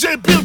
DJ